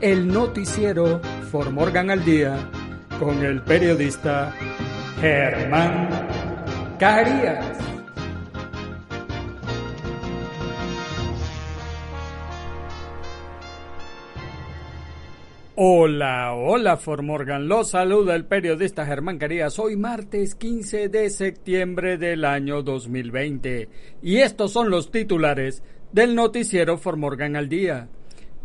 el noticiero For Morgan al Día con el periodista Germán Carías. Hola, hola Formorgan, los saluda el periodista Germán Carías. Hoy martes 15 de septiembre del año 2020 y estos son los titulares del noticiero Formorgan al día.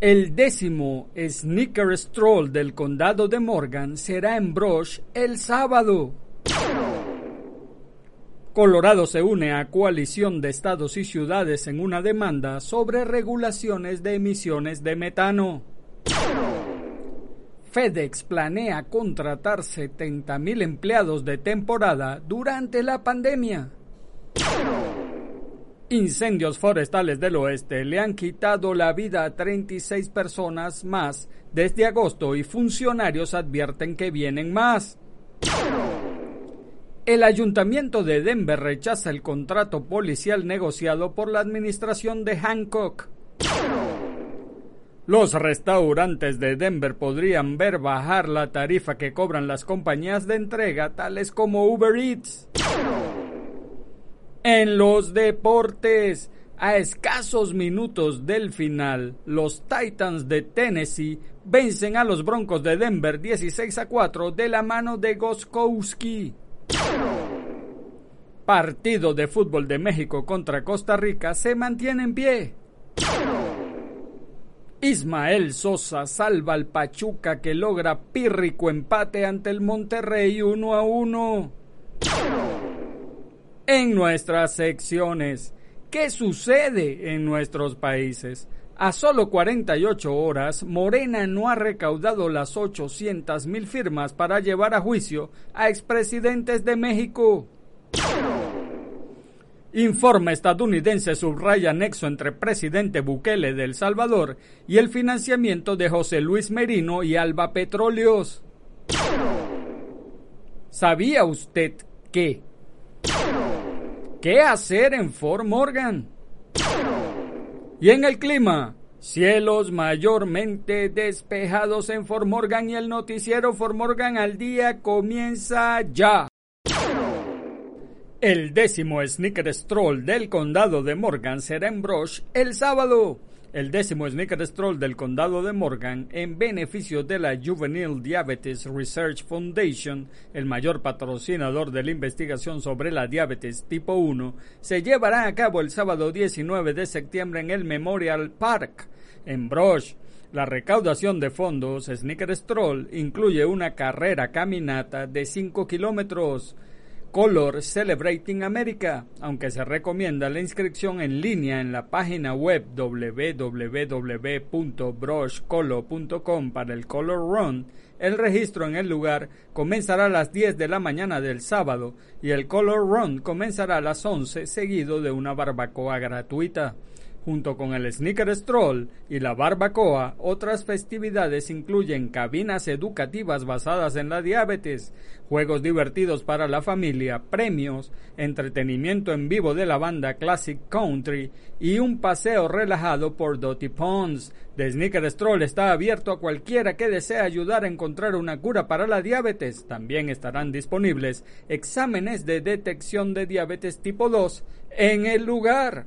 El décimo Sneaker Stroll del condado de Morgan será en Brush el sábado. Colorado se une a coalición de estados y ciudades en una demanda sobre regulaciones de emisiones de metano. FedEx planea contratar 70.000 empleados de temporada durante la pandemia. Incendios forestales del oeste le han quitado la vida a 36 personas más desde agosto y funcionarios advierten que vienen más. El ayuntamiento de Denver rechaza el contrato policial negociado por la administración de Hancock. Los restaurantes de Denver podrían ver bajar la tarifa que cobran las compañías de entrega tales como Uber Eats. En los deportes, a escasos minutos del final, los Titans de Tennessee vencen a los Broncos de Denver 16 a 4 de la mano de Goskowski. Partido de fútbol de México contra Costa Rica se mantiene en pie. Ismael Sosa salva al Pachuca que logra pírrico empate ante el Monterrey 1 a 1 en nuestras secciones. ¿Qué sucede en nuestros países? A solo 48 horas, Morena no ha recaudado las 800 mil firmas para llevar a juicio a expresidentes de México. Informe estadounidense subraya nexo entre presidente Bukele de El Salvador y el financiamiento de José Luis Merino y Alba Petróleos. ¿Sabía usted que ¿Qué hacer en Fort Morgan? Y en el clima, cielos mayormente despejados en Fort Morgan y el noticiero Fort Morgan al día comienza ya. El décimo Sneaker Stroll del condado de Morgan será en Brush el sábado el décimo Sneaker Stroll del condado de Morgan en beneficio de la Juvenile Diabetes Research Foundation, el mayor patrocinador de la investigación sobre la diabetes tipo 1, se llevará a cabo el sábado 19 de septiembre en el Memorial Park, en Brush. La recaudación de fondos Sneaker Stroll incluye una carrera caminata de 5 kilómetros, Color Celebrating America, aunque se recomienda la inscripción en línea en la página web www.brushcolo.com para el Color Run, el registro en el lugar comenzará a las 10 de la mañana del sábado y el Color Run comenzará a las 11 seguido de una barbacoa gratuita. Junto con el Sneaker Stroll y la barbacoa, otras festividades incluyen cabinas educativas basadas en la diabetes, juegos divertidos para la familia, premios, entretenimiento en vivo de la banda Classic Country y un paseo relajado por Dottie Ponds. The Sneaker Stroll está abierto a cualquiera que desee ayudar a encontrar una cura para la diabetes. También estarán disponibles exámenes de detección de diabetes tipo 2 en el lugar.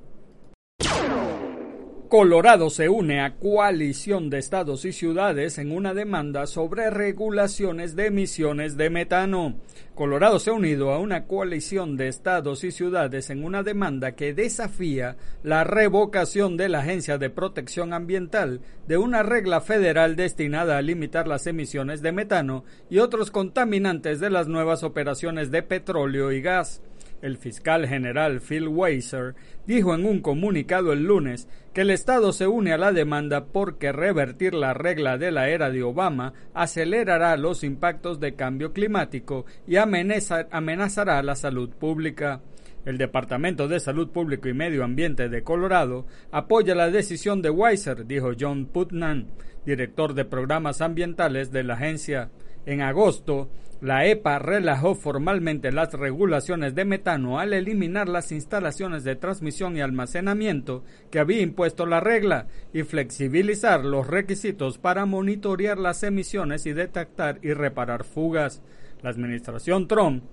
Colorado se une a coalición de estados y ciudades en una demanda sobre regulaciones de emisiones de metano. Colorado se ha unido a una coalición de estados y ciudades en una demanda que desafía la revocación de la Agencia de Protección Ambiental de una regla federal destinada a limitar las emisiones de metano y otros contaminantes de las nuevas operaciones de petróleo y gas. El fiscal general Phil Weiser dijo en un comunicado el lunes que el Estado se une a la demanda porque revertir la regla de la era de Obama acelerará los impactos de cambio climático y amenazará la salud pública. El Departamento de Salud Público y Medio Ambiente de Colorado apoya la decisión de Weiser, dijo John Putnam, director de programas ambientales de la agencia. En agosto, la EPA relajó formalmente las regulaciones de metano al eliminar las instalaciones de transmisión y almacenamiento que había impuesto la regla y flexibilizar los requisitos para monitorear las emisiones y detectar y reparar fugas. La administración Trump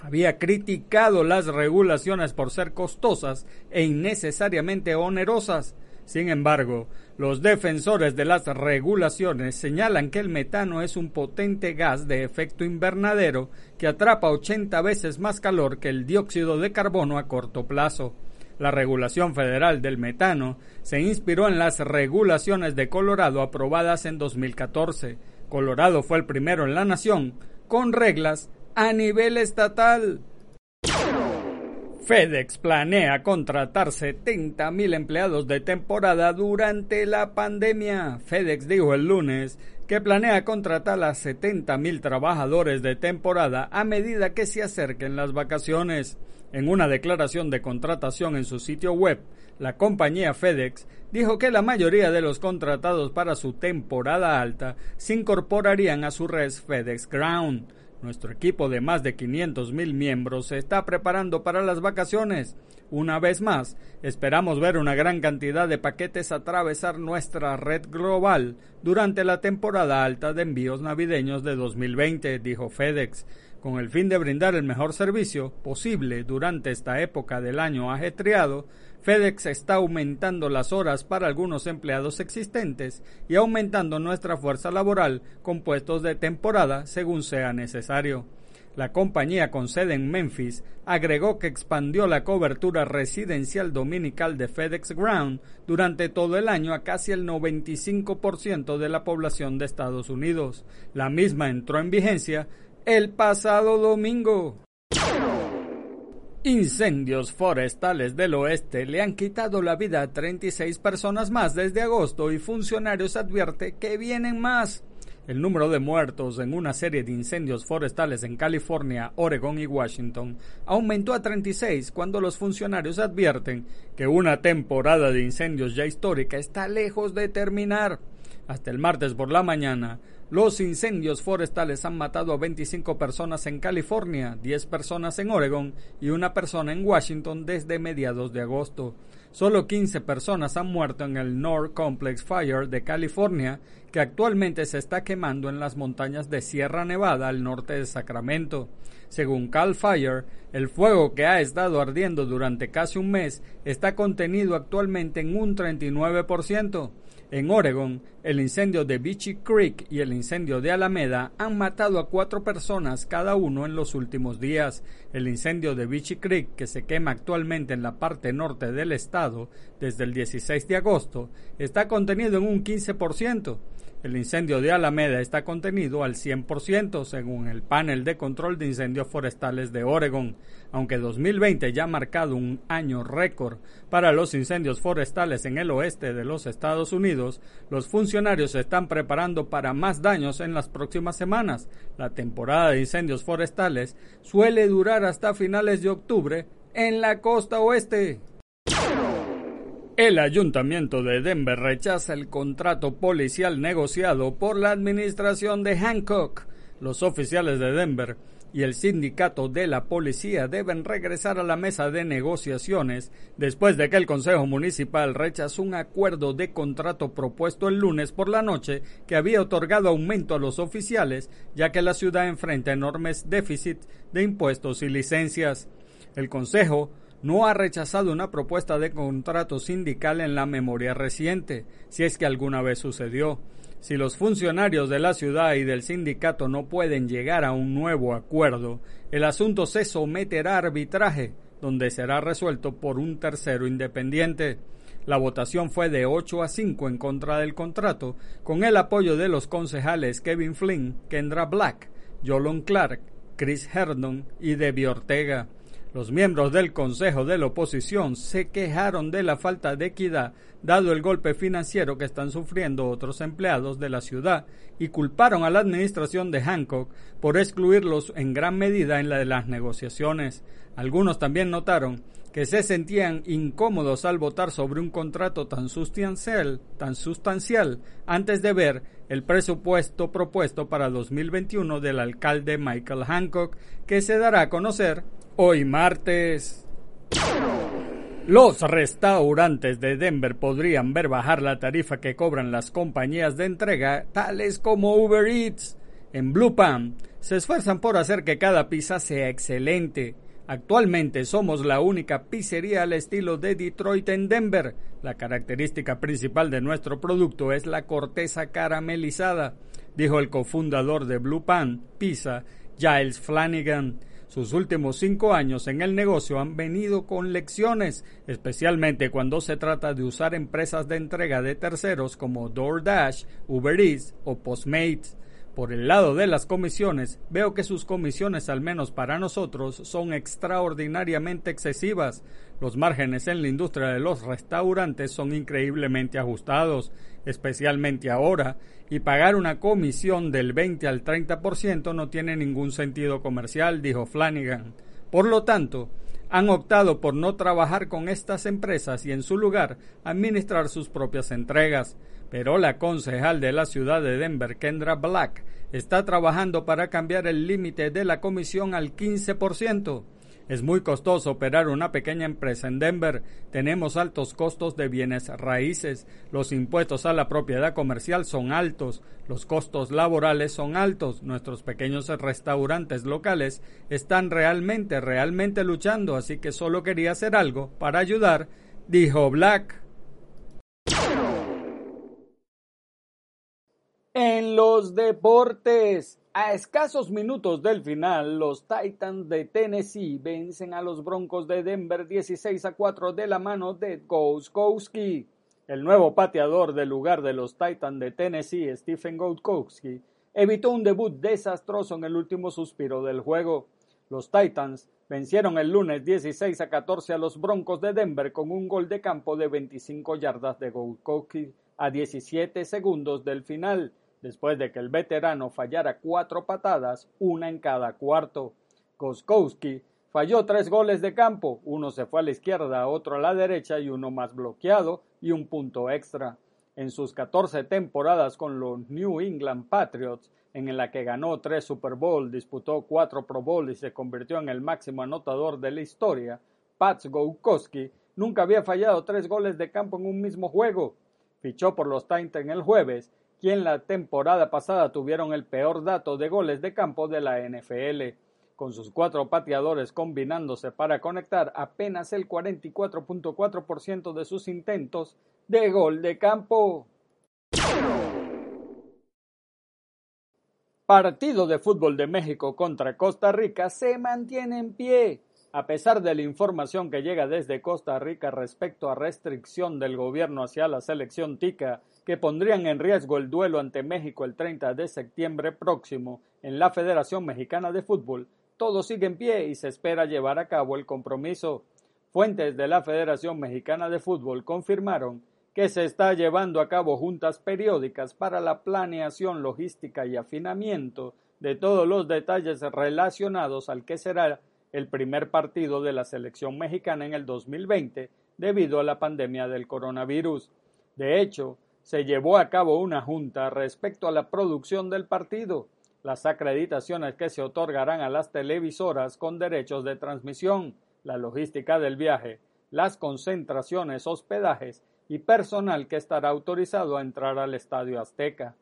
había criticado las regulaciones por ser costosas e innecesariamente onerosas. Sin embargo, los defensores de las regulaciones señalan que el metano es un potente gas de efecto invernadero que atrapa 80 veces más calor que el dióxido de carbono a corto plazo. La regulación federal del metano se inspiró en las regulaciones de Colorado aprobadas en 2014. Colorado fue el primero en la nación con reglas a nivel estatal. FedEx planea contratar 70.000 empleados de temporada durante la pandemia. FedEx dijo el lunes que planea contratar a 70.000 trabajadores de temporada a medida que se acerquen las vacaciones. En una declaración de contratación en su sitio web, la compañía FedEx dijo que la mayoría de los contratados para su temporada alta se incorporarían a su red FedEx Ground. Nuestro equipo de más de 500 mil miembros se está preparando para las vacaciones. Una vez más, esperamos ver una gran cantidad de paquetes atravesar nuestra red global durante la temporada alta de envíos navideños de 2020, dijo FedEx con el fin de brindar el mejor servicio posible durante esta época del año ajetreado, FedEx está aumentando las horas para algunos empleados existentes y aumentando nuestra fuerza laboral con puestos de temporada según sea necesario. La compañía con sede en Memphis agregó que expandió la cobertura residencial dominical de FedEx Ground durante todo el año a casi el 95% de la población de Estados Unidos. La misma entró en vigencia el pasado domingo. Incendios forestales del oeste le han quitado la vida a 36 personas más desde agosto y funcionarios advierten que vienen más. El número de muertos en una serie de incendios forestales en California, Oregon y Washington aumentó a 36 cuando los funcionarios advierten que una temporada de incendios ya histórica está lejos de terminar. Hasta el martes por la mañana, los incendios forestales han matado a 25 personas en California, 10 personas en Oregon y una persona en Washington desde mediados de agosto. Solo 15 personas han muerto en el North Complex Fire de California, que actualmente se está quemando en las montañas de Sierra Nevada al norte de Sacramento. Según Cal Fire, el fuego que ha estado ardiendo durante casi un mes está contenido actualmente en un 39%. En Oregon, el incendio de Beachy Creek y el incendio de Alameda han matado a cuatro personas cada uno en los últimos días. El incendio de Beachy Creek, que se quema actualmente en la parte norte del estado desde el 16 de agosto, está contenido en un 15%. El incendio de Alameda está contenido al 100% según el panel de control de incendios forestales de Oregon. Aunque 2020 ya ha marcado un año récord para los incendios forestales en el oeste de los Estados Unidos, los funcionarios se están preparando para más daños en las próximas semanas. La temporada de incendios forestales suele durar hasta finales de octubre en la costa oeste. El ayuntamiento de Denver rechaza el contrato policial negociado por la administración de Hancock. Los oficiales de Denver y el sindicato de la policía deben regresar a la mesa de negociaciones después de que el Consejo Municipal rechazó un acuerdo de contrato propuesto el lunes por la noche que había otorgado aumento a los oficiales ya que la ciudad enfrenta enormes déficits de impuestos y licencias. El Consejo no ha rechazado una propuesta de contrato sindical en la memoria reciente, si es que alguna vez sucedió. Si los funcionarios de la ciudad y del sindicato no pueden llegar a un nuevo acuerdo, el asunto se someterá a arbitraje, donde será resuelto por un tercero independiente. La votación fue de 8 a 5 en contra del contrato, con el apoyo de los concejales Kevin Flynn, Kendra Black, Jolon Clark, Chris Herndon y Debbie Ortega. Los miembros del Consejo de la Oposición se quejaron de la falta de equidad dado el golpe financiero que están sufriendo otros empleados de la ciudad y culparon a la administración de Hancock por excluirlos en gran medida en la de las negociaciones. Algunos también notaron que se sentían incómodos al votar sobre un contrato tan sustancial, tan sustancial antes de ver el presupuesto propuesto para 2021 del alcalde Michael Hancock que se dará a conocer Hoy martes. Los restaurantes de Denver podrían ver bajar la tarifa que cobran las compañías de entrega, tales como Uber Eats. En Blue Pan se esfuerzan por hacer que cada pizza sea excelente. Actualmente somos la única pizzería al estilo de Detroit en Denver. La característica principal de nuestro producto es la corteza caramelizada, dijo el cofundador de Blue Pan Pizza, Giles Flanagan. Sus últimos cinco años en el negocio han venido con lecciones, especialmente cuando se trata de usar empresas de entrega de terceros como DoorDash, Uber Eats o Postmates. Por el lado de las comisiones, veo que sus comisiones, al menos para nosotros, son extraordinariamente excesivas. Los márgenes en la industria de los restaurantes son increíblemente ajustados, especialmente ahora, y pagar una comisión del 20 al 30% no tiene ningún sentido comercial, dijo Flanagan. Por lo tanto, han optado por no trabajar con estas empresas y en su lugar administrar sus propias entregas pero la concejal de la ciudad de Denver, Kendra Black, está trabajando para cambiar el límite de la comisión al 15%. Es muy costoso operar una pequeña empresa en Denver. Tenemos altos costos de bienes raíces. Los impuestos a la propiedad comercial son altos. Los costos laborales son altos. Nuestros pequeños restaurantes locales están realmente, realmente luchando. Así que solo quería hacer algo para ayudar, dijo Black. En los deportes, a escasos minutos del final, los Titans de Tennessee vencen a los Broncos de Denver 16 a 4 de la mano de Gouskowski. El nuevo pateador del lugar de los Titans de Tennessee, Stephen Gouskowski, evitó un debut desastroso en el último suspiro del juego. Los Titans vencieron el lunes 16 a 14 a los Broncos de Denver con un gol de campo de 25 yardas de Gouskowski a 17 segundos del final después de que el veterano fallara cuatro patadas, una en cada cuarto. Koskowski falló tres goles de campo, uno se fue a la izquierda, otro a la derecha y uno más bloqueado y un punto extra. En sus 14 temporadas con los New England Patriots, en la que ganó tres Super Bowl, disputó cuatro Pro Bowl y se convirtió en el máximo anotador de la historia, Pats Gowkowski nunca había fallado tres goles de campo en un mismo juego. Fichó por los Titans el jueves quien la temporada pasada tuvieron el peor dato de goles de campo de la NFL, con sus cuatro pateadores combinándose para conectar apenas el 44.4% de sus intentos de gol de campo. Partido de fútbol de México contra Costa Rica se mantiene en pie. A pesar de la información que llega desde Costa Rica respecto a restricción del gobierno hacia la selección tica que pondrían en riesgo el duelo ante México el 30 de septiembre próximo en la Federación Mexicana de Fútbol, todo sigue en pie y se espera llevar a cabo el compromiso. Fuentes de la Federación Mexicana de Fútbol confirmaron que se está llevando a cabo juntas periódicas para la planeación logística y afinamiento de todos los detalles relacionados al que será el primer partido de la selección mexicana en el 2020 debido a la pandemia del coronavirus. De hecho, se llevó a cabo una junta respecto a la producción del partido, las acreditaciones que se otorgarán a las televisoras con derechos de transmisión, la logística del viaje, las concentraciones, hospedajes y personal que estará autorizado a entrar al Estadio Azteca.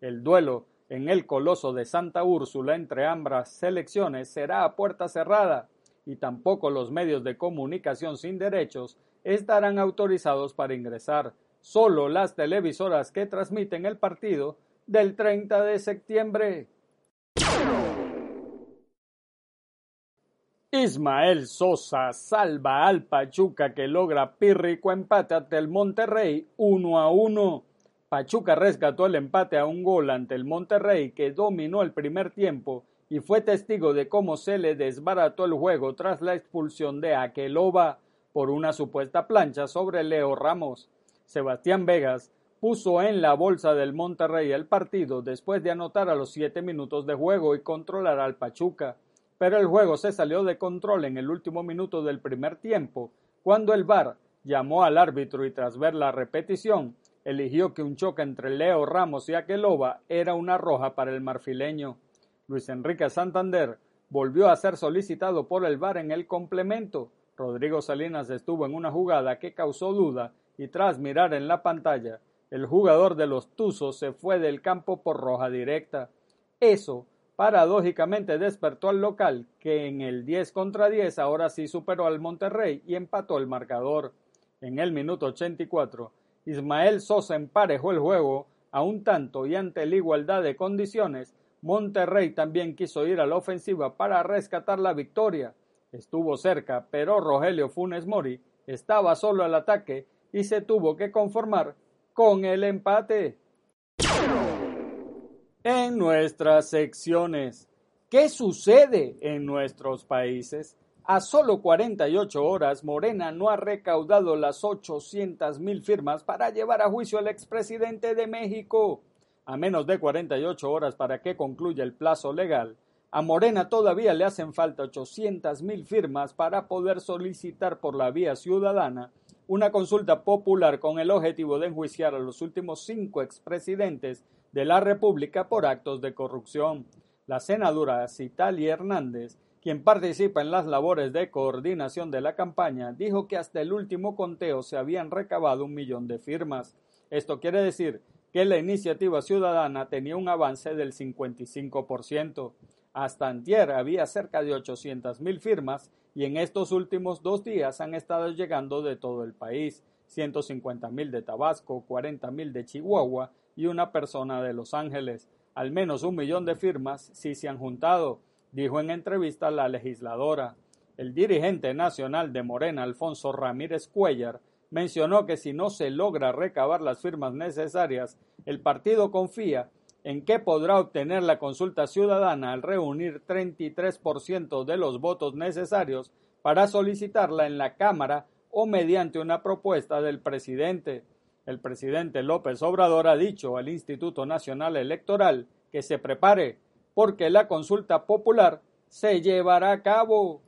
El duelo en el Coloso de Santa Úrsula entre ambas selecciones será a puerta cerrada. y tampoco los medios de comunicación sin derechos estarán autorizados para ingresar. Solo las televisoras que transmiten el partido del 30 de septiembre. Ismael Sosa salva al Pachuca que logra pírrico empate ante el Monterrey 1 a 1. Pachuca rescató el empate a un gol ante el Monterrey que dominó el primer tiempo y fue testigo de cómo se le desbarató el juego tras la expulsión de Aqueloba por una supuesta plancha sobre Leo Ramos. Sebastián Vegas puso en la bolsa del Monterrey el partido después de anotar a los siete minutos de juego y controlar al Pachuca, pero el juego se salió de control en el último minuto del primer tiempo, cuando el VAR llamó al árbitro y tras ver la repetición, eligió que un choque entre Leo Ramos y Aqueloba era una roja para el marfileño. Luis Enrique Santander volvió a ser solicitado por el VAR en el complemento, Rodrigo Salinas estuvo en una jugada que causó duda y tras mirar en la pantalla, el jugador de los Tuzos se fue del campo por roja directa. Eso, paradójicamente, despertó al local, que en el 10 contra 10 ahora sí superó al Monterrey y empató el marcador. En el minuto 84, Ismael Sosa emparejó el juego a un tanto y ante la igualdad de condiciones, Monterrey también quiso ir a la ofensiva para rescatar la victoria Estuvo cerca, pero Rogelio Funes Mori estaba solo al ataque y se tuvo que conformar con el empate. En nuestras secciones, ¿qué sucede en nuestros países? A solo 48 horas, Morena no ha recaudado las 800 mil firmas para llevar a juicio al expresidente de México. A menos de 48 horas para que concluya el plazo legal, a Morena todavía le hacen falta 800 mil firmas para poder solicitar por la vía ciudadana una consulta popular con el objetivo de enjuiciar a los últimos cinco expresidentes de la República por actos de corrupción. La senadora Citalia Hernández, quien participa en las labores de coordinación de la campaña, dijo que hasta el último conteo se habían recabado un millón de firmas. Esto quiere decir que la iniciativa ciudadana tenía un avance del 55%. Hasta antier había cerca de 800.000 firmas y en estos últimos dos días han estado llegando de todo el país, 150.000 de Tabasco, 40.000 de Chihuahua y una persona de Los Ángeles. Al menos un millón de firmas sí se han juntado, dijo en entrevista la legisladora. El dirigente nacional de Morena, Alfonso Ramírez Cuellar, mencionó que si no se logra recabar las firmas necesarias, el partido confía en qué podrá obtener la consulta ciudadana al reunir 33% de los votos necesarios para solicitarla en la Cámara o mediante una propuesta del presidente. El presidente López Obrador ha dicho al Instituto Nacional Electoral que se prepare porque la consulta popular se llevará a cabo.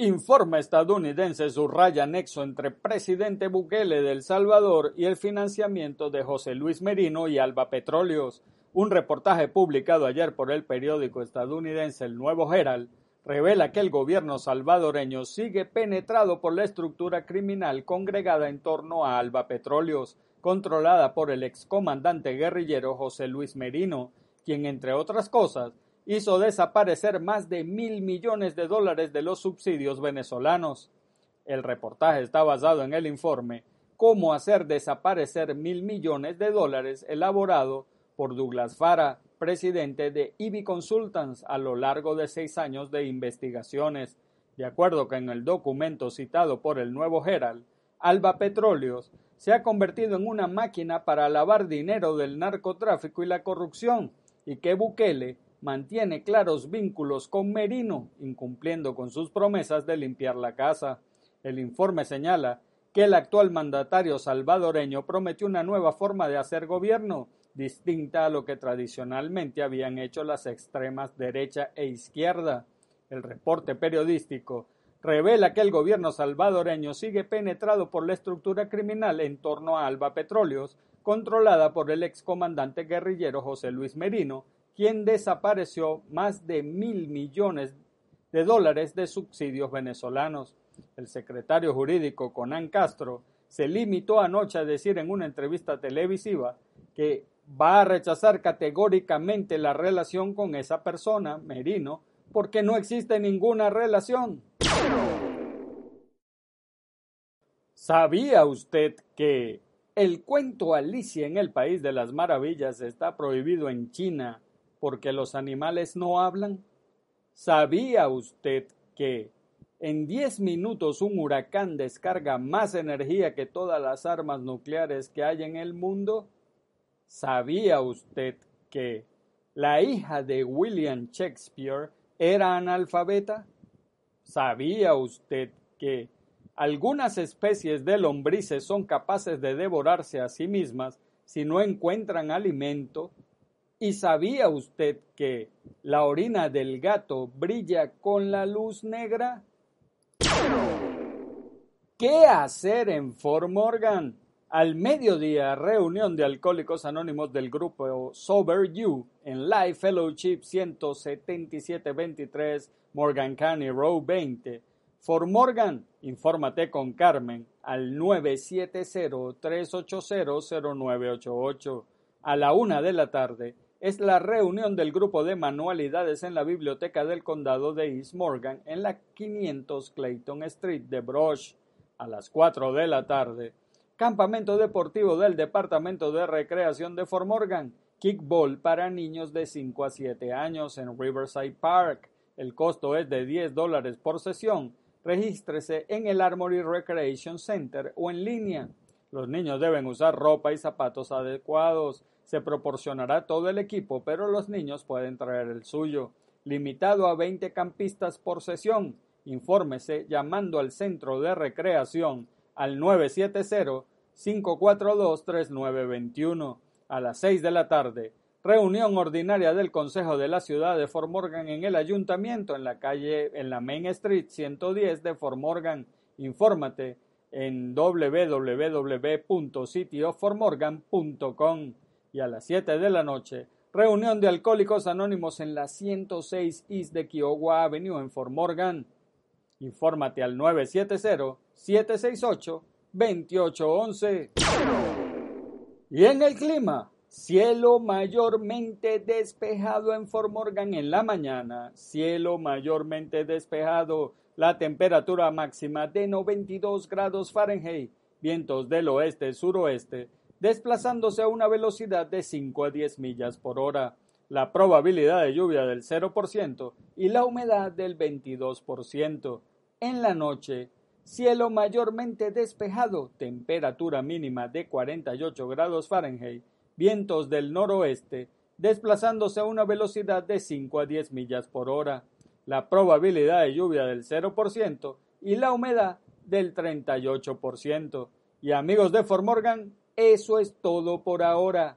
Informe estadounidense subraya nexo entre presidente Bukele de El Salvador y el financiamiento de José Luis Merino y Alba Petróleos. Un reportaje publicado ayer por el periódico estadounidense El Nuevo Herald revela que el gobierno salvadoreño sigue penetrado por la estructura criminal congregada en torno a Alba Petróleos, controlada por el excomandante guerrillero José Luis Merino, quien, entre otras cosas, hizo desaparecer más de mil millones de dólares de los subsidios venezolanos. El reportaje está basado en el informe Cómo hacer desaparecer mil millones de dólares elaborado por Douglas Fara, presidente de IBI Consultants a lo largo de seis años de investigaciones. De acuerdo con el documento citado por el nuevo Herald, Alba Petróleos se ha convertido en una máquina para lavar dinero del narcotráfico y la corrupción, y que Bukele mantiene claros vínculos con Merino, incumpliendo con sus promesas de limpiar la casa. El informe señala que el actual mandatario salvadoreño prometió una nueva forma de hacer gobierno, distinta a lo que tradicionalmente habían hecho las extremas derecha e izquierda. El reporte periodístico revela que el gobierno salvadoreño sigue penetrado por la estructura criminal en torno a Alba Petróleos, controlada por el excomandante guerrillero José Luis Merino, quien desapareció más de mil millones de dólares de subsidios venezolanos. El secretario jurídico Conan Castro se limitó anoche a decir en una entrevista televisiva que va a rechazar categóricamente la relación con esa persona, Merino, porque no existe ninguna relación. ¿Sabía usted que el cuento Alicia en el País de las Maravillas está prohibido en China porque los animales no hablan? ¿Sabía usted que en 10 minutos un huracán descarga más energía que todas las armas nucleares que hay en el mundo? ¿Sabía usted que la hija de William Shakespeare era analfabeta? ¿Sabía usted que algunas especies de lombrices son capaces de devorarse a sí mismas si no encuentran alimento? ¿Y sabía usted que la orina del gato brilla con la luz negra? ¿Qué hacer en Fort Morgan? Al mediodía, reunión de alcohólicos anónimos del grupo Sober You en Life Fellowship 17723 Morgan County Road 20. Fort Morgan, infórmate con Carmen al 970-380-0988 a la una de la tarde es la reunión del grupo de manualidades en la Biblioteca del Condado de East Morgan en la 500 Clayton Street de Brush a las 4 de la tarde. Campamento deportivo del Departamento de Recreación de Fort Morgan. Kickball para niños de 5 a 7 años en Riverside Park. El costo es de 10 dólares por sesión. Regístrese en el Armory Recreation Center o en línea. Los niños deben usar ropa y zapatos adecuados. Se proporcionará todo el equipo, pero los niños pueden traer el suyo. Limitado a 20 campistas por sesión. Infórmese llamando al centro de recreación al 970-542-3921 a las 6 de la tarde. Reunión ordinaria del Consejo de la Ciudad de Fort Morgan en el Ayuntamiento en la calle en la Main Street 110 de Fort Morgan. Infórmate en www.cityoformorgan.com y a las 7 de la noche, reunión de alcohólicos anónimos en la 106 East de Kiowa Avenue en Fort Morgan. Infórmate al 970-768-2811. Y en el clima, cielo mayormente despejado en Fort Morgan en la mañana, cielo mayormente despejado, la temperatura máxima de 92 grados Fahrenheit, vientos del oeste-suroeste, desplazándose a una velocidad de 5 a 10 millas por hora, la probabilidad de lluvia del 0% y la humedad del 22%. En la noche, cielo mayormente despejado, temperatura mínima de 48 grados Fahrenheit, vientos del noroeste, desplazándose a una velocidad de 5 a 10 millas por hora, la probabilidad de lluvia del 0% y la humedad del 38%. Y amigos de Fort Morgan, eso es todo por ahora.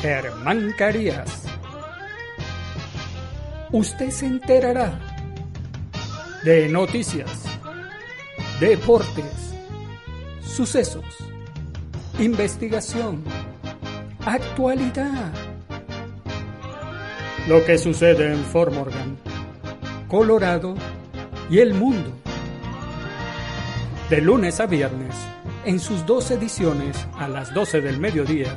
Germán Carías. Usted se enterará de noticias, deportes, sucesos, investigación, actualidad. Lo que sucede en Fort Morgan, Colorado y el mundo de lunes a viernes, en sus dos ediciones a las 12 del mediodía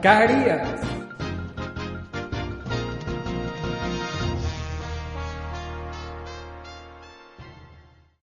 Carías.